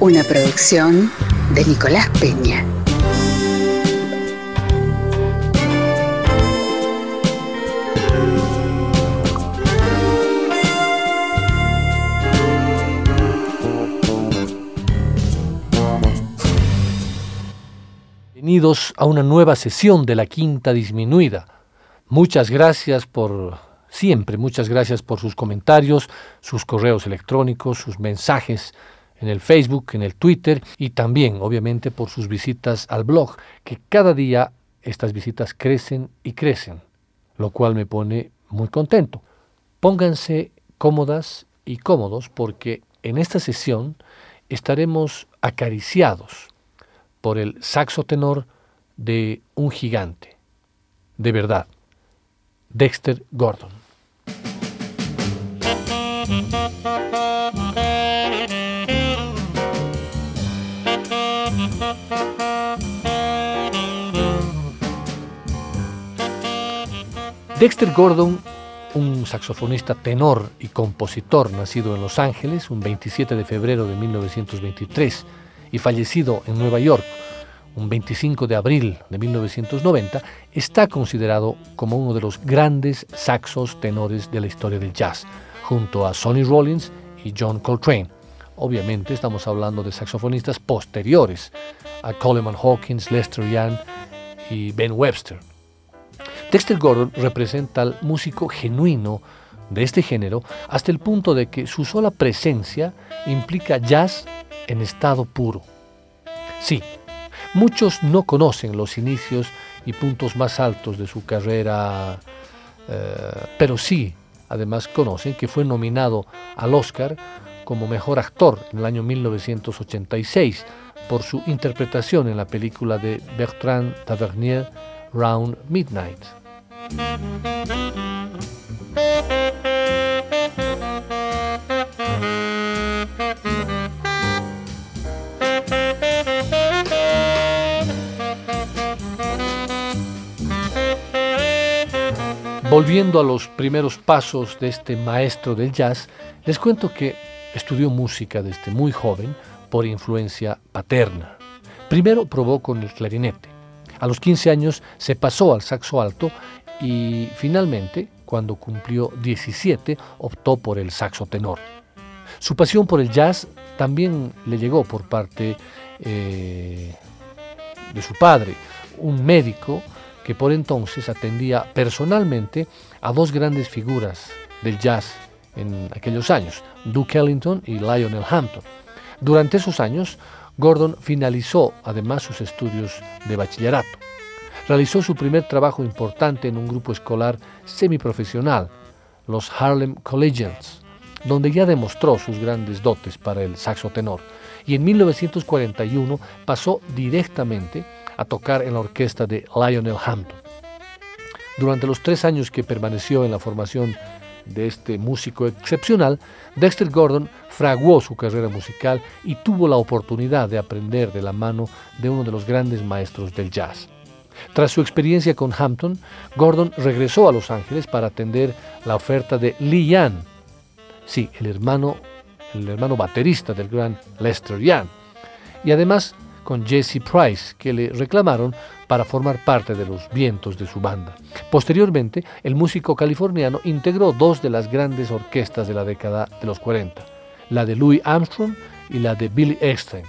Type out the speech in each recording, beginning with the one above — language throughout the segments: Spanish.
Una producción de Nicolás Peña. Bienvenidos a una nueva sesión de la Quinta Disminuida. Muchas gracias por siempre, muchas gracias por sus comentarios, sus correos electrónicos, sus mensajes en el Facebook, en el Twitter y también, obviamente, por sus visitas al blog, que cada día estas visitas crecen y crecen, lo cual me pone muy contento. Pónganse cómodas y cómodos porque en esta sesión estaremos acariciados por el saxo tenor de un gigante, de verdad, Dexter Gordon. Dexter Gordon, un saxofonista tenor y compositor nacido en Los Ángeles un 27 de febrero de 1923 y fallecido en Nueva York un 25 de abril de 1990, está considerado como uno de los grandes saxos tenores de la historia del jazz, junto a Sonny Rollins y John Coltrane. Obviamente estamos hablando de saxofonistas posteriores a Coleman Hawkins, Lester Young y Ben Webster. Dexter Gordon representa al músico genuino de este género hasta el punto de que su sola presencia implica jazz en estado puro. Sí, muchos no conocen los inicios y puntos más altos de su carrera, eh, pero sí, además conocen que fue nominado al Oscar como mejor actor en el año 1986 por su interpretación en la película de Bertrand Tavernier, Round Midnight. Volviendo a los primeros pasos de este maestro del jazz, les cuento que estudió música desde muy joven por influencia paterna. Primero probó con el clarinete. A los 15 años se pasó al saxo alto y finalmente, cuando cumplió 17, optó por el saxo tenor. Su pasión por el jazz también le llegó por parte eh, de su padre, un médico que por entonces atendía personalmente a dos grandes figuras del jazz en aquellos años, Duke Ellington y Lionel Hampton. Durante esos años, Gordon finalizó además sus estudios de bachillerato. Realizó su primer trabajo importante en un grupo escolar semiprofesional, los Harlem Collegians, donde ya demostró sus grandes dotes para el saxo tenor, y en 1941 pasó directamente a tocar en la orquesta de Lionel Hampton. Durante los tres años que permaneció en la formación de este músico excepcional, Dexter Gordon fraguó su carrera musical y tuvo la oportunidad de aprender de la mano de uno de los grandes maestros del jazz. Tras su experiencia con Hampton, Gordon regresó a Los Ángeles para atender la oferta de Lee Young, sí, el hermano, el hermano baterista del gran Lester Young, y además con Jesse Price, que le reclamaron para formar parte de los vientos de su banda. Posteriormente, el músico californiano integró dos de las grandes orquestas de la década de los 40, la de Louis Armstrong y la de Billy Eckstein.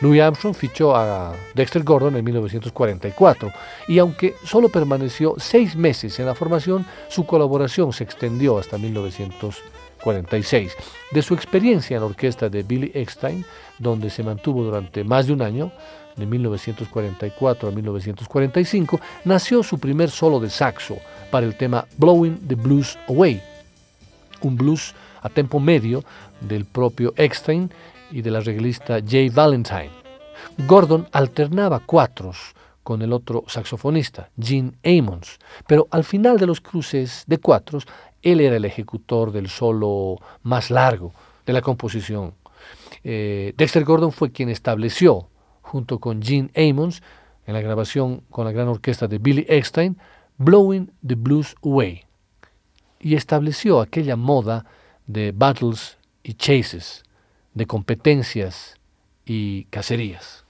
Louis Armstrong fichó a Dexter Gordon en 1944 y aunque solo permaneció seis meses en la formación, su colaboración se extendió hasta 1946. De su experiencia en la orquesta de Billy Eckstein, donde se mantuvo durante más de un año, de 1944 a 1945, nació su primer solo de saxo para el tema Blowing the Blues Away, un blues a tempo medio del propio Eckstein y del arreglista Jay Valentine. Gordon alternaba cuatros con el otro saxofonista, Gene Ammons, pero al final de los cruces de cuatros, él era el ejecutor del solo más largo de la composición. Eh, Dexter Gordon fue quien estableció, junto con Gene Ammons, en la grabación con la gran orquesta de Billy Eckstein, Blowing the Blues Away, y estableció aquella moda de battles y chases, de competencias y cacerías.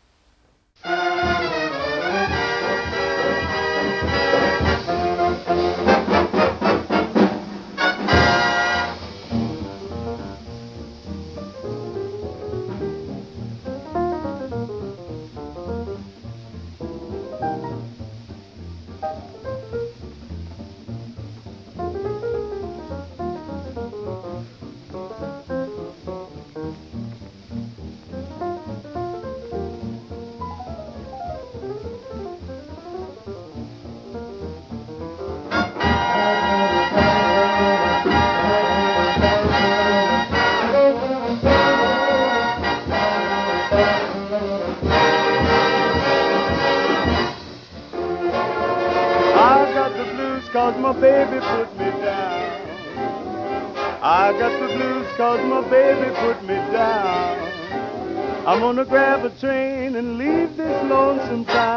Cause my baby put me down. I'm gonna grab a train and leave this lonesome town.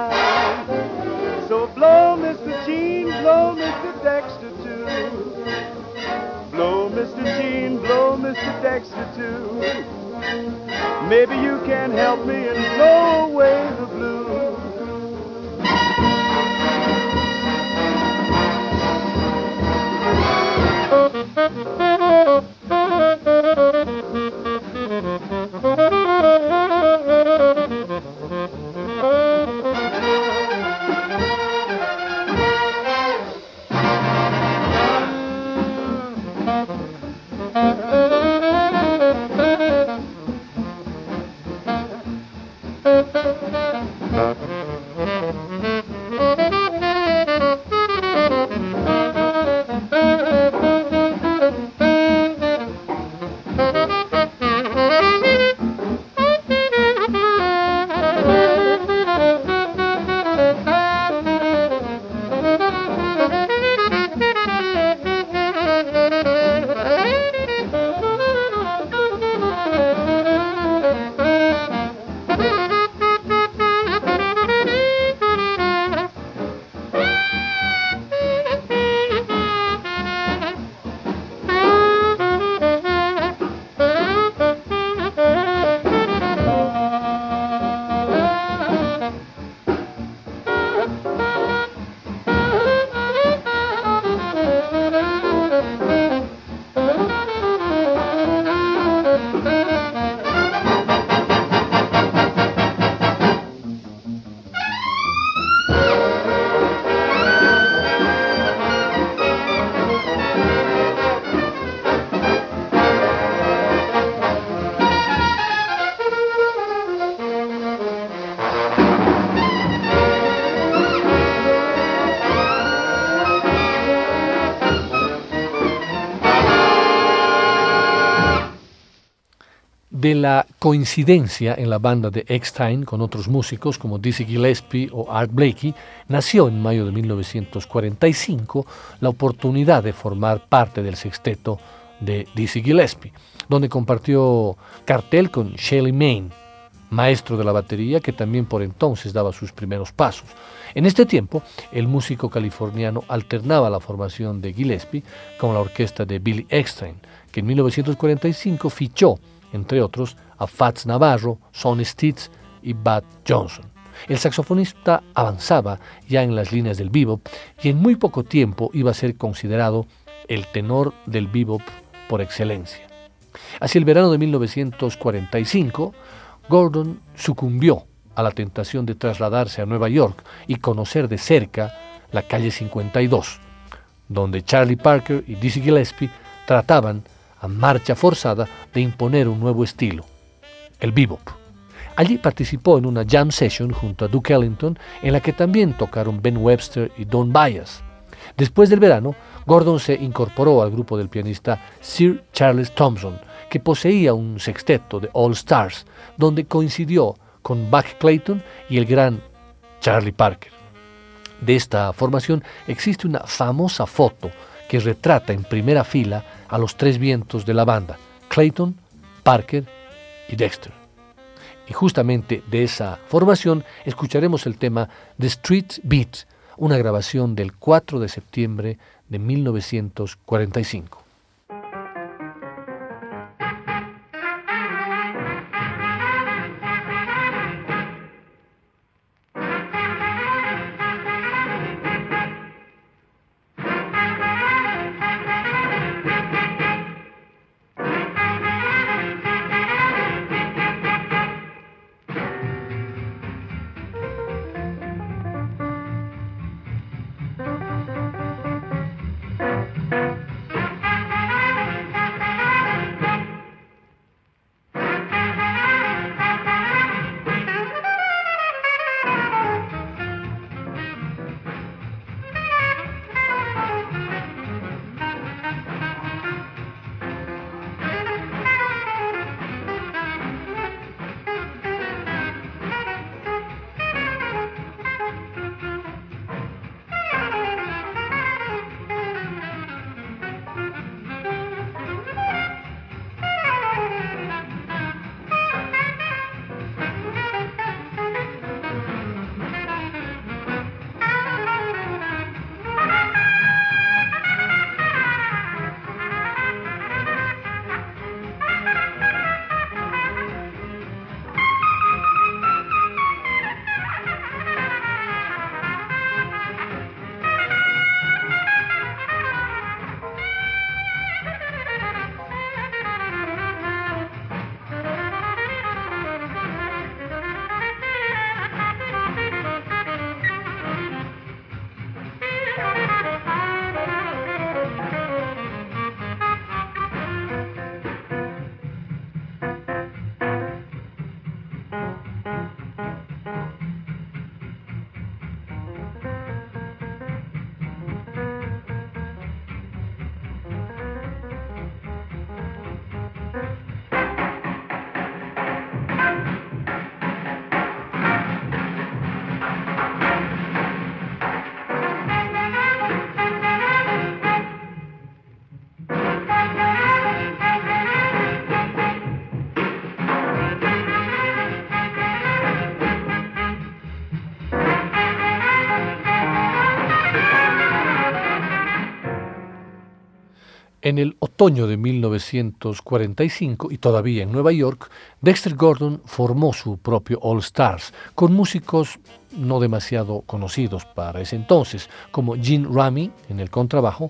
De la coincidencia en la banda de Eckstein con otros músicos como Dizzy Gillespie o Art Blakey, nació en mayo de 1945 la oportunidad de formar parte del sexteto de Dizzy Gillespie, donde compartió cartel con Shelly Main, maestro de la batería que también por entonces daba sus primeros pasos. En este tiempo, el músico californiano alternaba la formación de Gillespie con la orquesta de Billy Eckstein, que en 1945 fichó entre otros a Fats Navarro, Sonny Stitz y Bud Johnson. El saxofonista avanzaba ya en las líneas del bebop y en muy poco tiempo iba a ser considerado el tenor del bebop por excelencia. Hacia el verano de 1945, Gordon sucumbió a la tentación de trasladarse a Nueva York y conocer de cerca la calle 52, donde Charlie Parker y Dizzy Gillespie trataban a marcha forzada de imponer un nuevo estilo, el bebop. Allí participó en una jam session junto a Duke Ellington en la que también tocaron Ben Webster y Don Byas. Después del verano, Gordon se incorporó al grupo del pianista Sir Charles Thompson, que poseía un sexteto de All Stars, donde coincidió con Buck Clayton y el gran Charlie Parker. De esta formación existe una famosa foto que retrata en primera fila a los tres vientos de la banda, Clayton, Parker y Dexter. Y justamente de esa formación escucharemos el tema The Street Beat, una grabación del 4 de septiembre de 1945. En el otoño de 1945 y todavía en Nueva York, Dexter Gordon formó su propio All Stars con músicos no demasiado conocidos para ese entonces, como Gene Rami en el contrabajo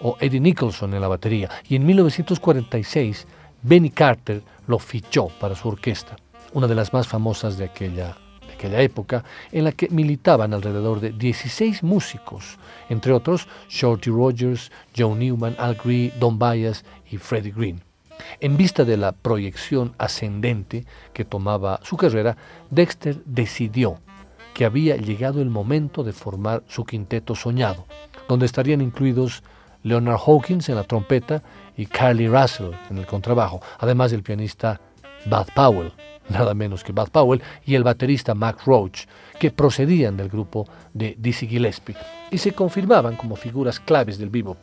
o Eddie Nicholson en la batería. Y en 1946, Benny Carter lo fichó para su orquesta, una de las más famosas de aquella aquella época, en la que militaban alrededor de 16 músicos, entre otros Shorty Rogers, Joe Newman, Al Green, Don Byas y Freddie Green. En vista de la proyección ascendente que tomaba su carrera, Dexter decidió que había llegado el momento de formar su quinteto soñado, donde estarían incluidos Leonard Hawkins en la trompeta y Carly Russell en el contrabajo, además del pianista Bud Powell nada menos que Bud Powell, y el baterista Mac Roach, que procedían del grupo de Dizzy Gillespie y se confirmaban como figuras claves del bebop,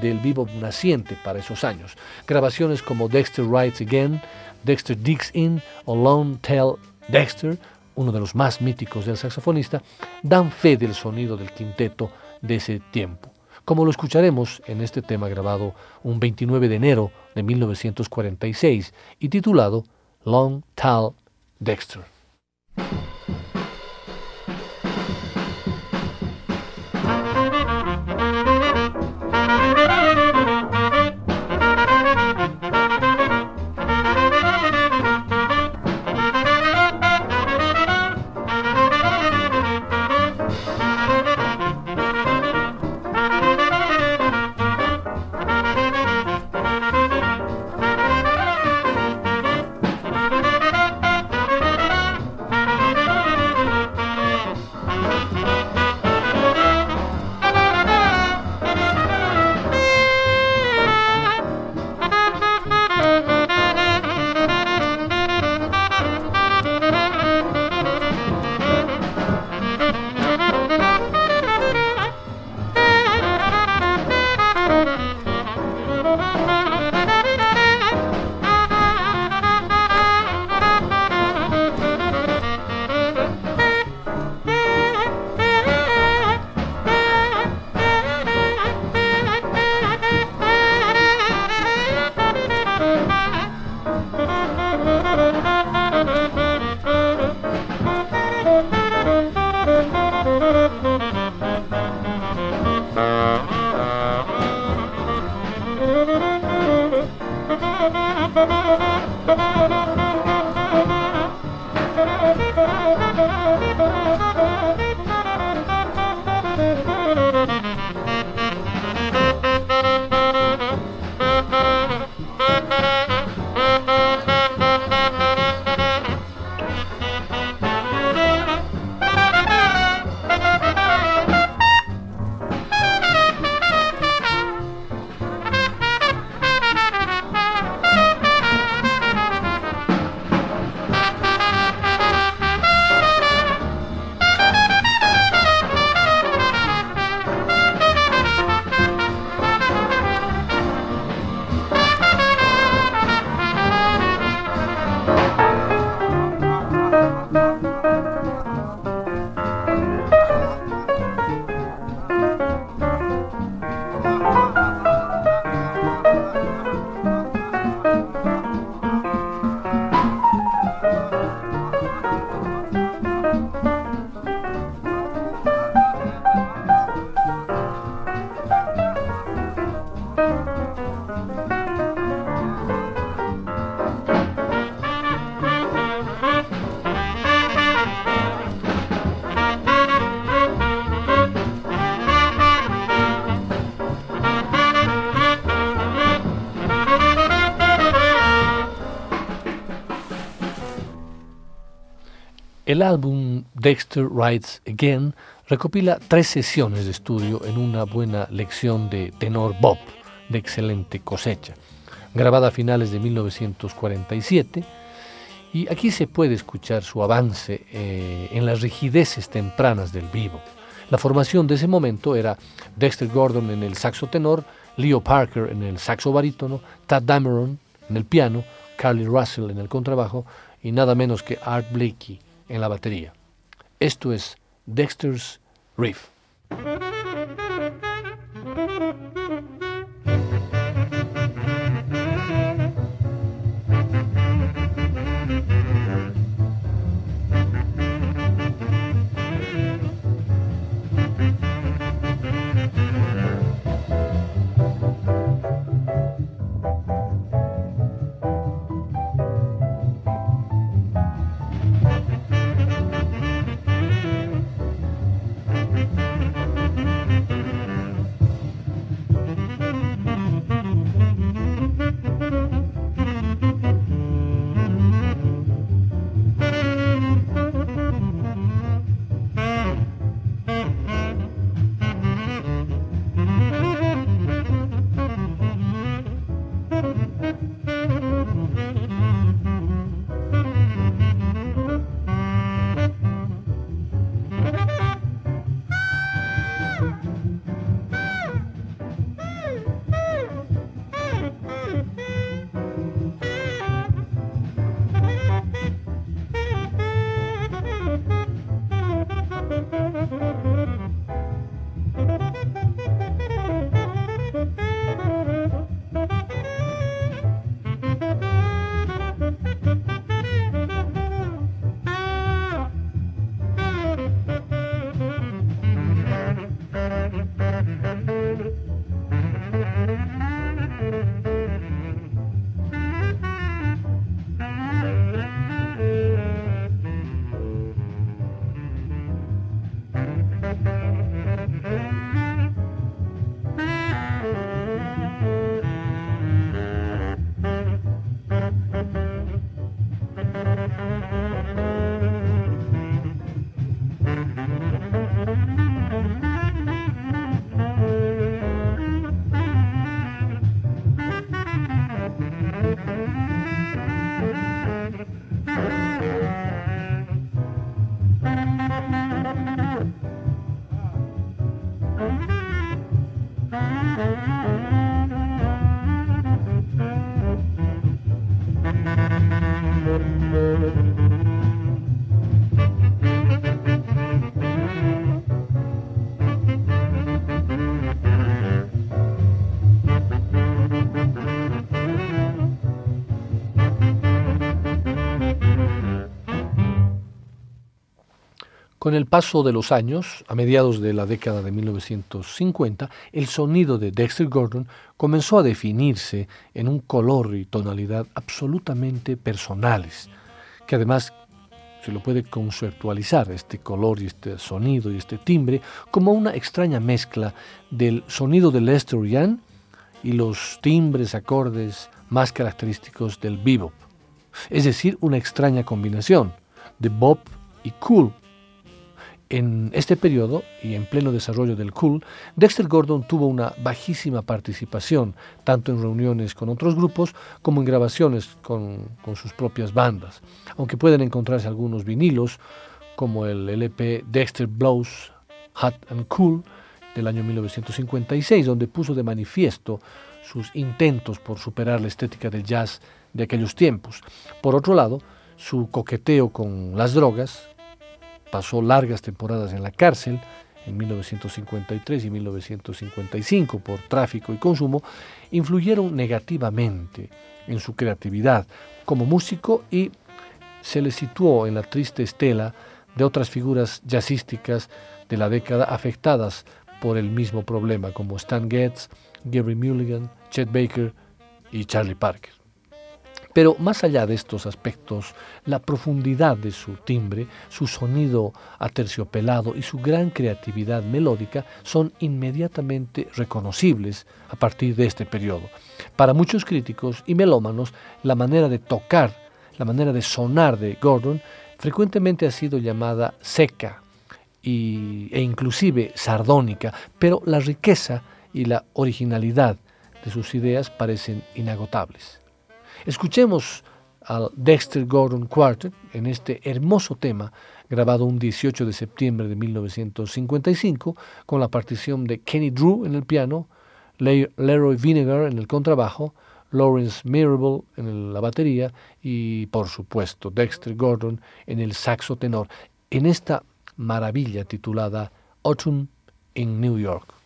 del bebop naciente para esos años. Grabaciones como Dexter Writes Again, Dexter Digs In o Lone Tell Dexter, uno de los más míticos del saxofonista, dan fe del sonido del quinteto de ese tiempo como lo escucharemos en este tema grabado un 29 de enero de 1946 y titulado Long Tal Dexter. Dexter Writes Again recopila tres sesiones de estudio en una buena lección de tenor Bob, de excelente cosecha, grabada a finales de 1947, y aquí se puede escuchar su avance eh, en las rigideces tempranas del vivo. La formación de ese momento era Dexter Gordon en el saxo tenor, Leo Parker en el saxo barítono, Tad Dameron en el piano, Carly Russell en el contrabajo y nada menos que Art Blakey en la batería. Esto es Dexter's Riff. Con el paso de los años, a mediados de la década de 1950, el sonido de Dexter Gordon comenzó a definirse en un color y tonalidad absolutamente personales, que además se lo puede conceptualizar, este color y este sonido y este timbre, como una extraña mezcla del sonido de Lester Young y los timbres, acordes más característicos del bebop. Es decir, una extraña combinación de bop y cool en este periodo y en pleno desarrollo del cool, Dexter Gordon tuvo una bajísima participación, tanto en reuniones con otros grupos como en grabaciones con, sus propias bandas, aunque pueden encontrarse algunos vinilos, como el LP Dexter Blows Hot and Cool del año 1956, donde puso de manifiesto sus intentos por superar la estética del jazz de aquellos tiempos. Por otro lado, su coqueteo con las drogas, pasó largas temporadas en la cárcel en 1953 y 1955 por tráfico y consumo, influyeron negativamente en su creatividad como músico y se le situó en la triste estela de otras figuras jazzísticas de la década afectadas por el mismo problema, como Stan Getz, Gary Mulligan, Chet Baker y Charlie Parker. Pero más allá de estos aspectos, la profundidad de su timbre, su sonido aterciopelado y su gran creatividad melódica son inmediatamente reconocibles a partir de este periodo. Para muchos críticos y melómanos, la manera de tocar la manera de sonar de Gordon frecuentemente ha sido llamada seca y, e inclusive sardónica, pero la riqueza y la originalidad de sus ideas parecen inagotables. Escuchemos al Dexter Gordon Quartet en este hermoso tema grabado un 18 de septiembre de 1955 con la partición de Kenny Drew en el piano, Leroy Vinegar en el contrabajo, Lawrence Mirabel en la batería y por supuesto Dexter Gordon en el saxo tenor en esta maravilla titulada Autumn in New York.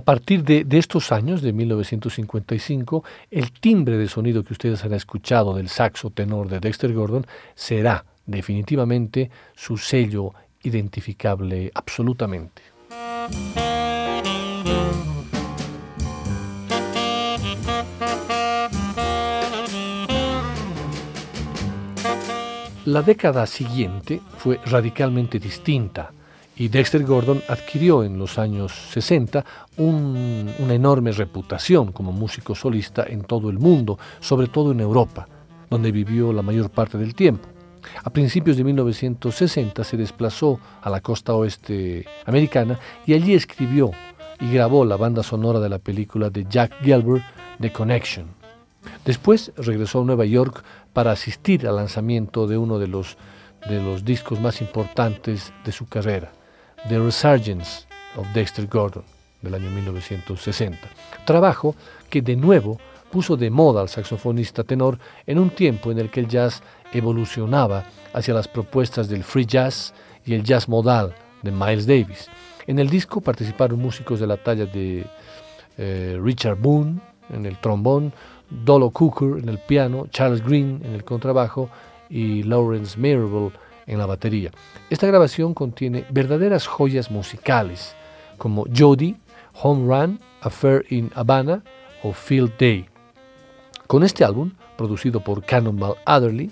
A partir de, estos años, de 1955, el timbre de sonido que ustedes han escuchado del saxo tenor de Dexter Gordon será definitivamente su sello identificable absolutamente. La década siguiente fue radicalmente distinta y Dexter Gordon adquirió en los años 60 una enorme reputación como músico solista en todo el mundo, sobre todo en Europa, donde vivió la mayor parte del tiempo. A principios de 1960 se desplazó a la costa oeste americana y allí escribió y grabó la banda sonora de la película de Jack Gilbert, The Connection. Después regresó a Nueva York para asistir al lanzamiento de uno de los, de los discos más importantes de su carrera, The Resurgence of Dexter Gordon, del año 1960. Trabajo que de nuevo puso de moda al saxofonista tenor en un tiempo en el que el jazz evolucionaba hacia las propuestas del free jazz y el jazz modal de Miles Davis. En el disco participaron músicos de la talla de eh, Richard Boone en el trombón, Dolo Cooker en el piano, Charles Green en el contrabajo y Lawrence Mirabel en la batería. Esta grabación contiene verdaderas joyas musicales como Jody, Home Run, Affair in Havana o Field Day. Con este álbum, producido por Cannonball Adderley,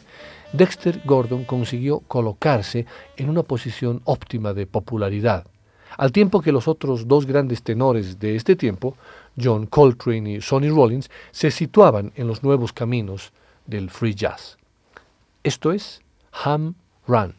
Dexter Gordon consiguió colocarse en una posición óptima de popularidad, al tiempo que los otros dos grandes tenores de este tiempo, John Coltrane y Sonny Rollins, se situaban en los nuevos caminos del free jazz. Esto es Ham Run.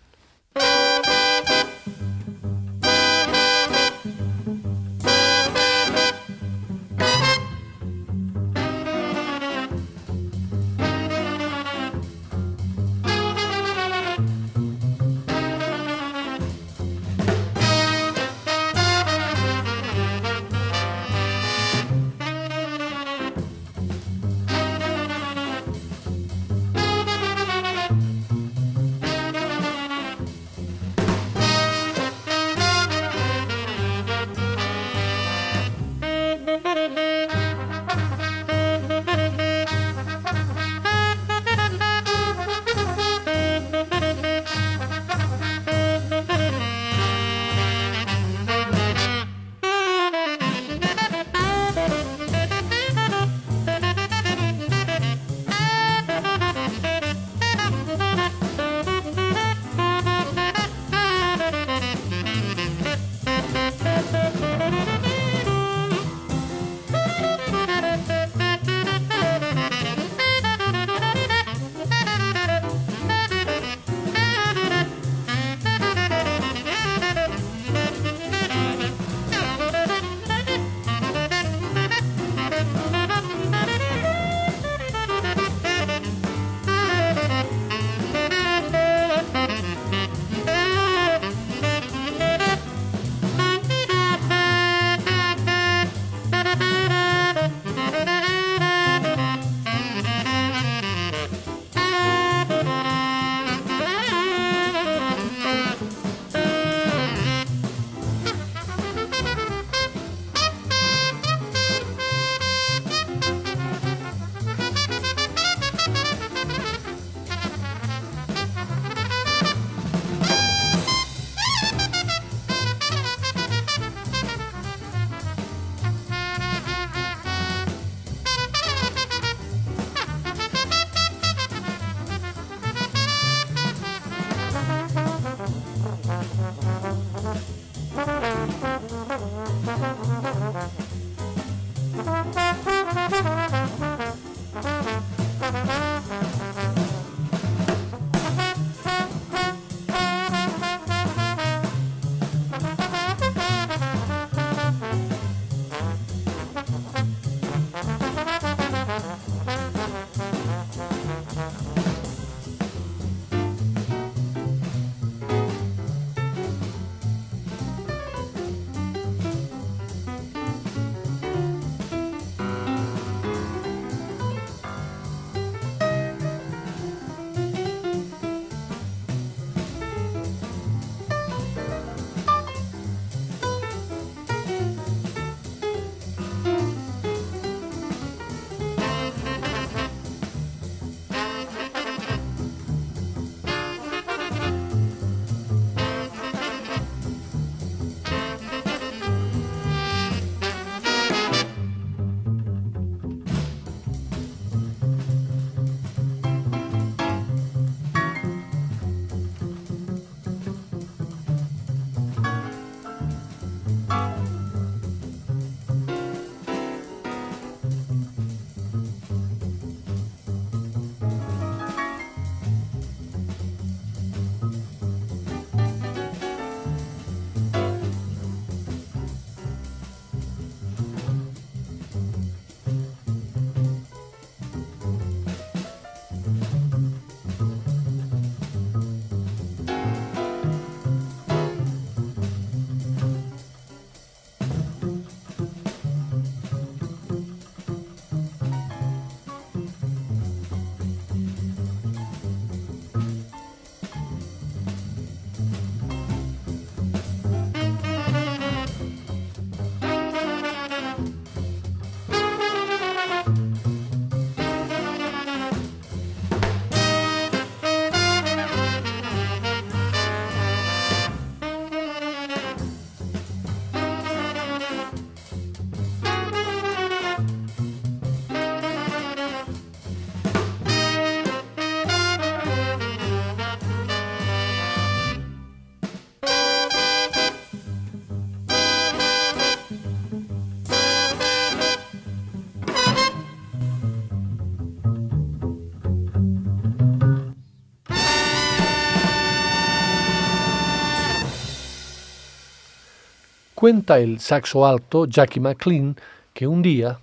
Cuenta el saxo alto Jackie McLean que un día,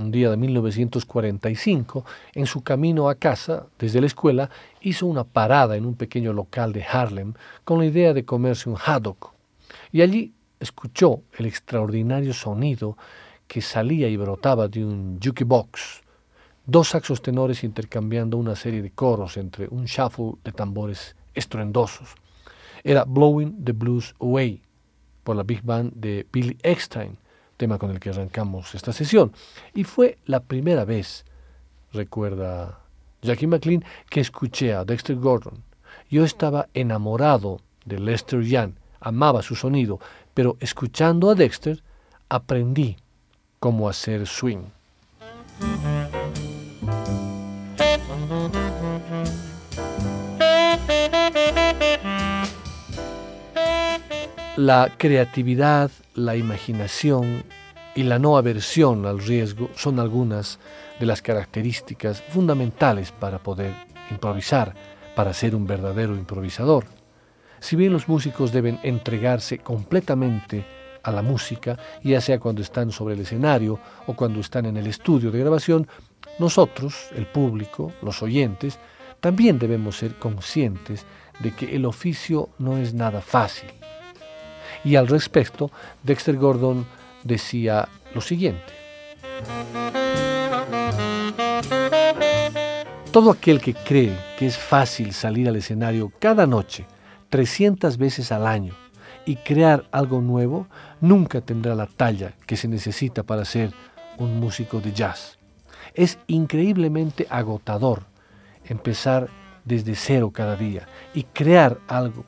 un día de 1945, en su camino a casa desde la escuela, hizo una parada en un pequeño local de Harlem con la idea de comerse un haddock. Y allí escuchó el extraordinario sonido que salía y brotaba de un jukebox, dos saxos tenores intercambiando una serie de coros entre un shuffle de tambores estruendosos. Era Blowing the Blues Away, por la Big Band de Billy Eckstein, tema con el que arrancamos esta sesión. Y fue la primera vez, recuerda Jackie McLean, que escuché a Dexter Gordon. Yo estaba enamorado de Lester Young, amaba su sonido, pero escuchando a Dexter aprendí cómo hacer swing. La creatividad, la imaginación y la no aversión al riesgo son algunas de las características fundamentales para poder improvisar, para ser un verdadero improvisador. Si bien los músicos deben entregarse completamente a la música, ya sea cuando están sobre el escenario o cuando están en el estudio de grabación, nosotros, el público, los oyentes, también debemos ser conscientes de que el oficio no es nada fácil y al respecto, Dexter Gordon decía lo siguiente. Todo aquel que cree que es fácil salir al escenario cada noche, 300 veces al año, y crear algo nuevo, nunca tendrá la talla que se necesita para ser un músico de jazz. Es increíblemente agotador empezar desde cero cada día y crear algo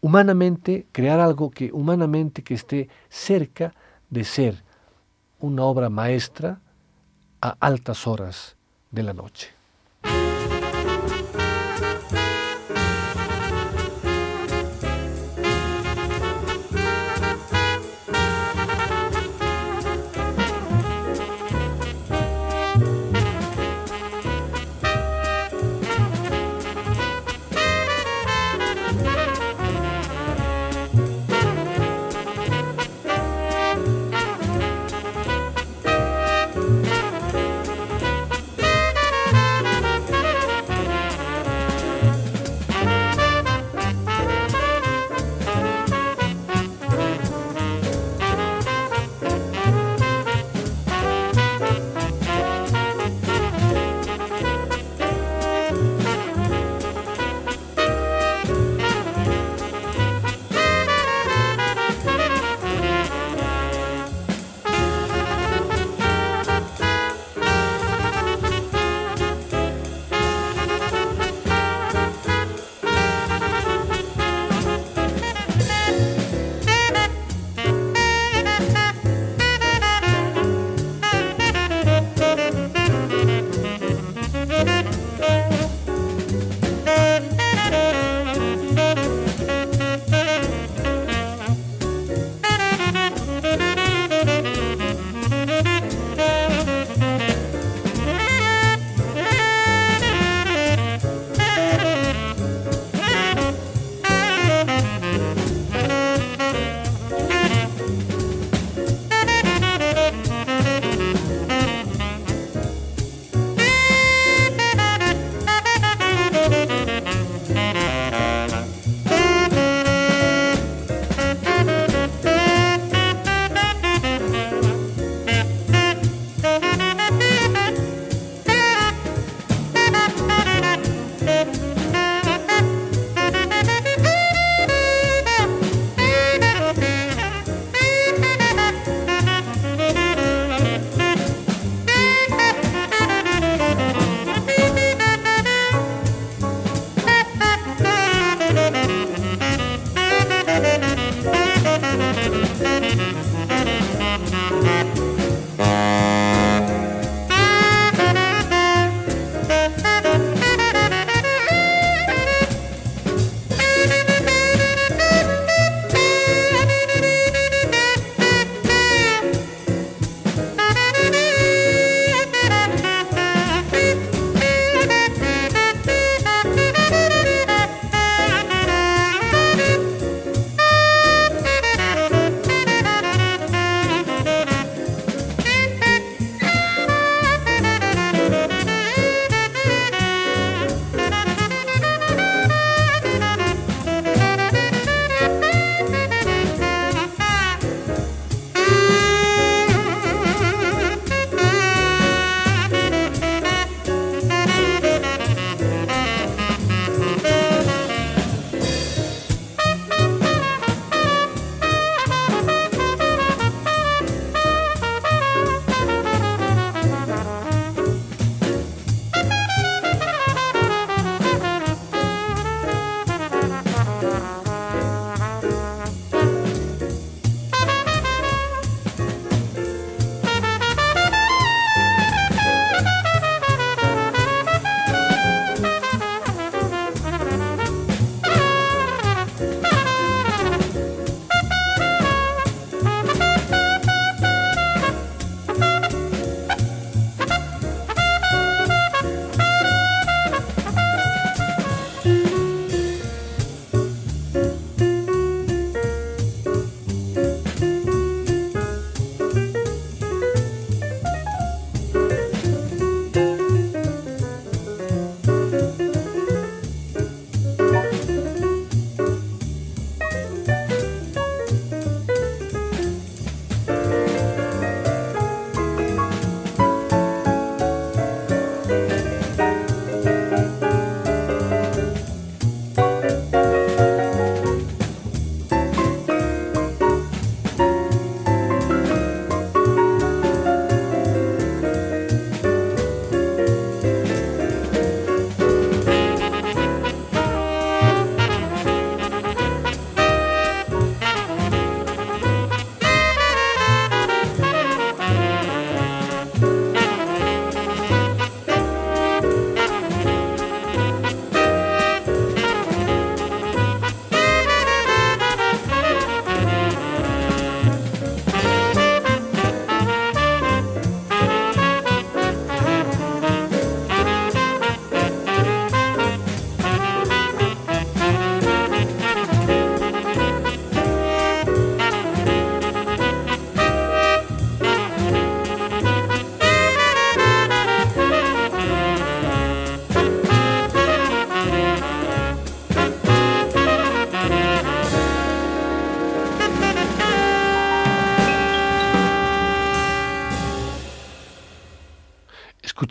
humanamente, crear algo que humanamente que esté cerca de ser una obra maestra a altas horas de la noche.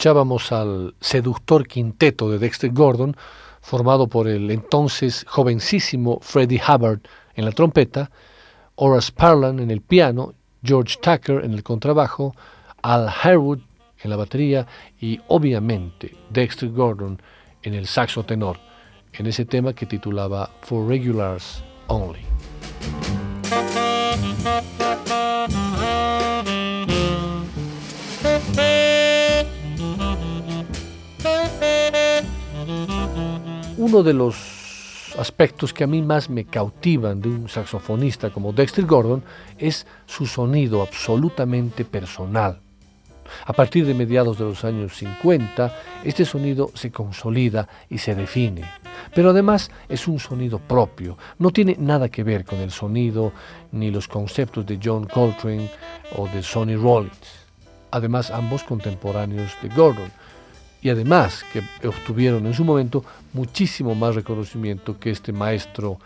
Escuchábamos al seductor quinteto de Dexter Gordon, formado por el entonces jovencísimo Freddie Hubbard en la trompeta, Horace Parlan en el piano, George Tucker en el contrabajo, Al Harewood en la batería y obviamente Dexter Gordon en el saxo tenor, en ese tema que titulaba For Regulars Only. Uno de los aspectos que a mí más me cautivan de un saxofonista como Dexter Gordon es su sonido absolutamente personal. A partir de mediados de los años 50, este sonido se consolida y se define. Pero además es un sonido propio, no tiene nada que ver con el sonido ni los conceptos de John Coltrane o de Sonny Rollins. Además, ambos contemporáneos de Gordon, y además que obtuvieron en su momento muchísimo más reconocimiento que este maestro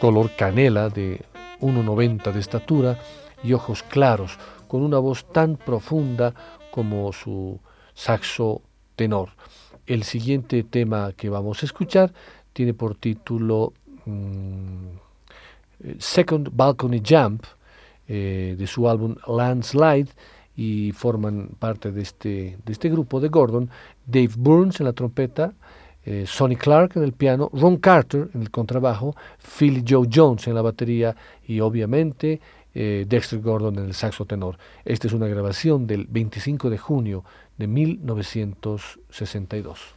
color canela de 1,90 de estatura y ojos claros, con una voz tan profunda como su saxo tenor. El siguiente tema que vamos a escuchar tiene por título mm, Second Balcony Jump eh, de su álbum Landslide y forman parte de este, de este grupo de Gordon, Dave Burns en la trompeta, eh, Sonny Clark en el piano, Ron Carter en el contrabajo, Philly Joe Jones en la batería y obviamente eh, Dexter Gordon en el saxo tenor. Esta es una grabación del 25 de junio de 1962.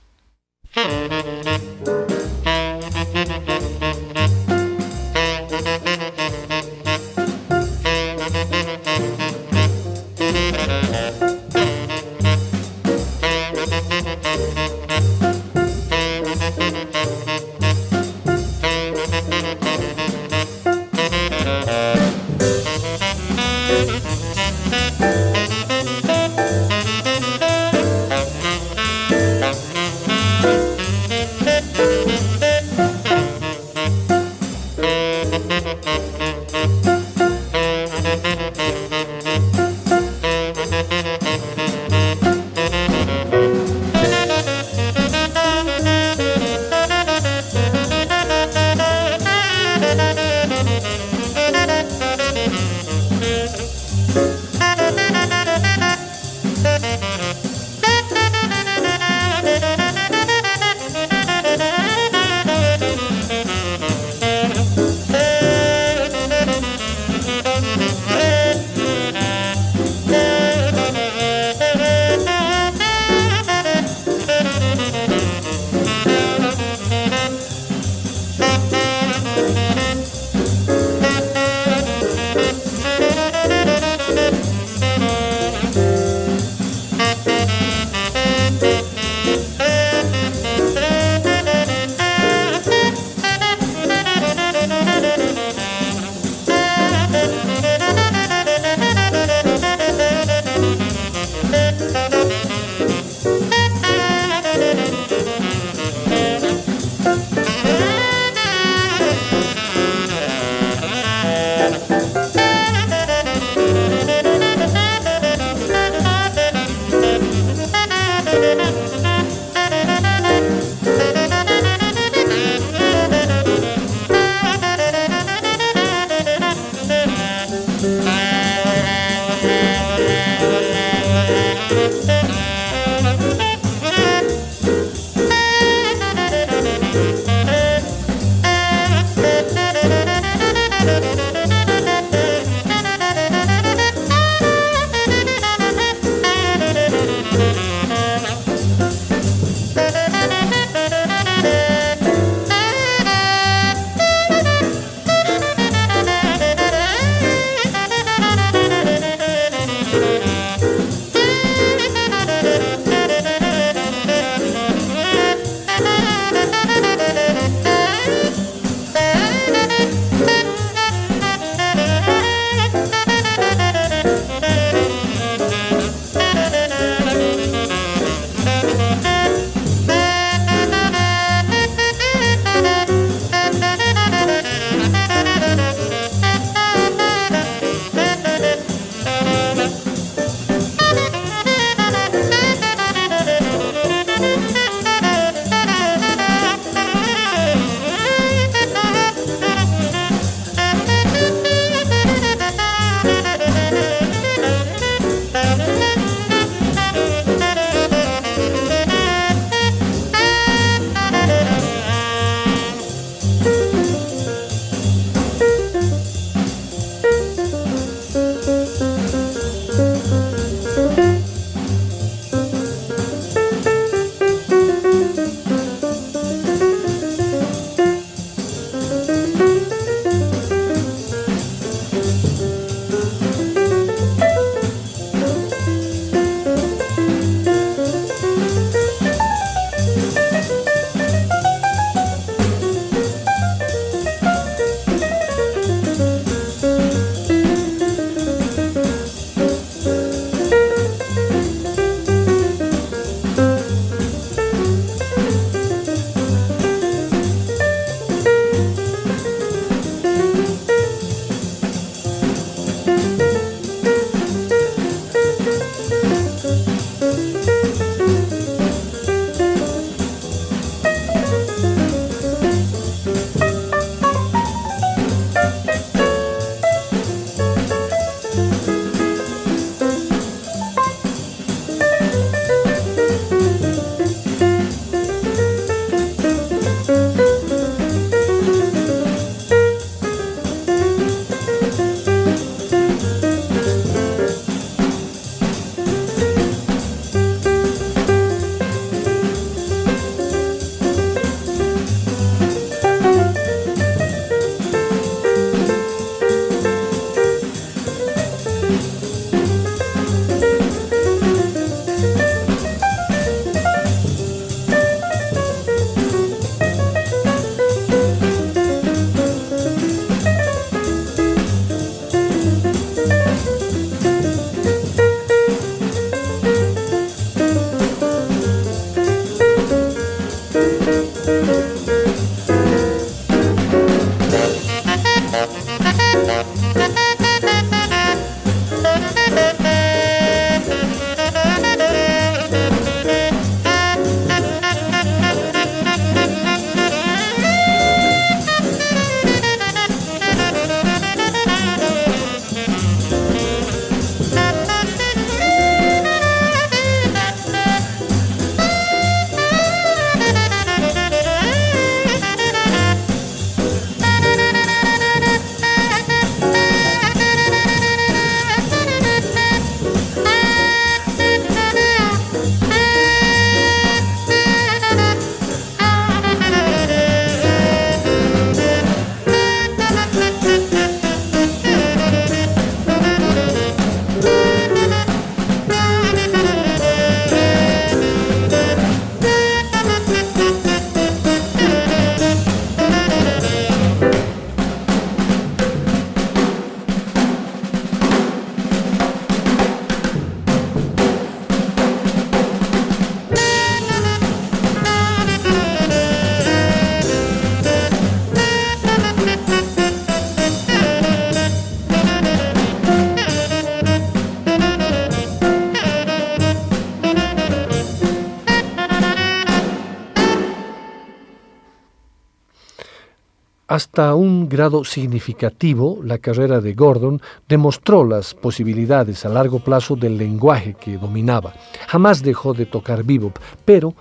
Hasta un grado significativo, la carrera de Gordon demostró las posibilidades a largo plazo del lenguaje que dominaba. Jamás dejó de tocar bebop, pero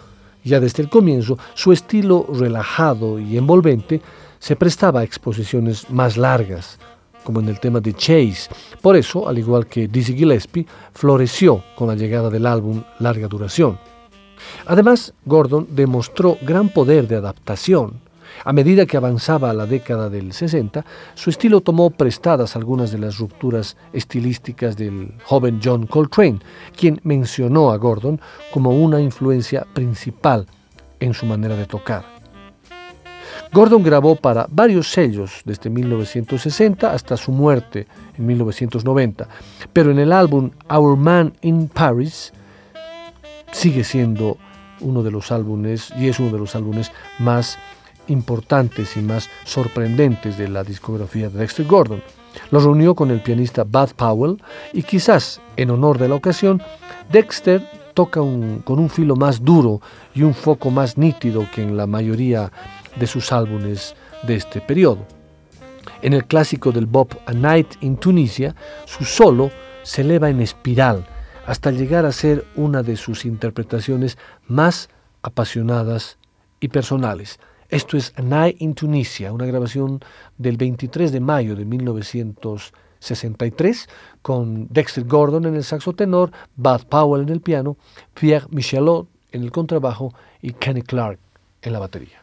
ya desde el comienzo su estilo relajado y envolvente se prestaba a exposiciones más largas, como en el tema de Chase. Por eso, al igual que Dizzy Gillespie, floreció con la llegada del álbum Larga Duración. Además, Gordon demostró gran poder de adaptación. A medida que avanzaba la década del 60, su estilo tomó prestadas algunas de las rupturas estilísticas del joven John Coltrane, quien mencionó a Gordon como una influencia principal en su manera de tocar. Gordon grabó para varios sellos desde 1960 hasta su muerte en 1990, pero en el álbum Our Man in Paris sigue siendo uno de los álbumes y es uno de los álbumes más importantes y más sorprendentes de la discografía de Dexter Gordon. Lo reunió con el pianista Bud Powell y quizás en honor de la ocasión, Dexter toca con un filo más duro y un foco más nítido que en la mayoría de sus álbumes de este periodo. En el clásico del Bob A Night in Tunisia, su solo se eleva en espiral hasta llegar a ser una de sus interpretaciones más apasionadas y personales. Esto es Night in Tunisia, una grabación del 23 de mayo de 1963 con Dexter Gordon en el saxo tenor, Bud Powell en el piano, Pierre Michelot en el contrabajo y Kenny Clark en la batería.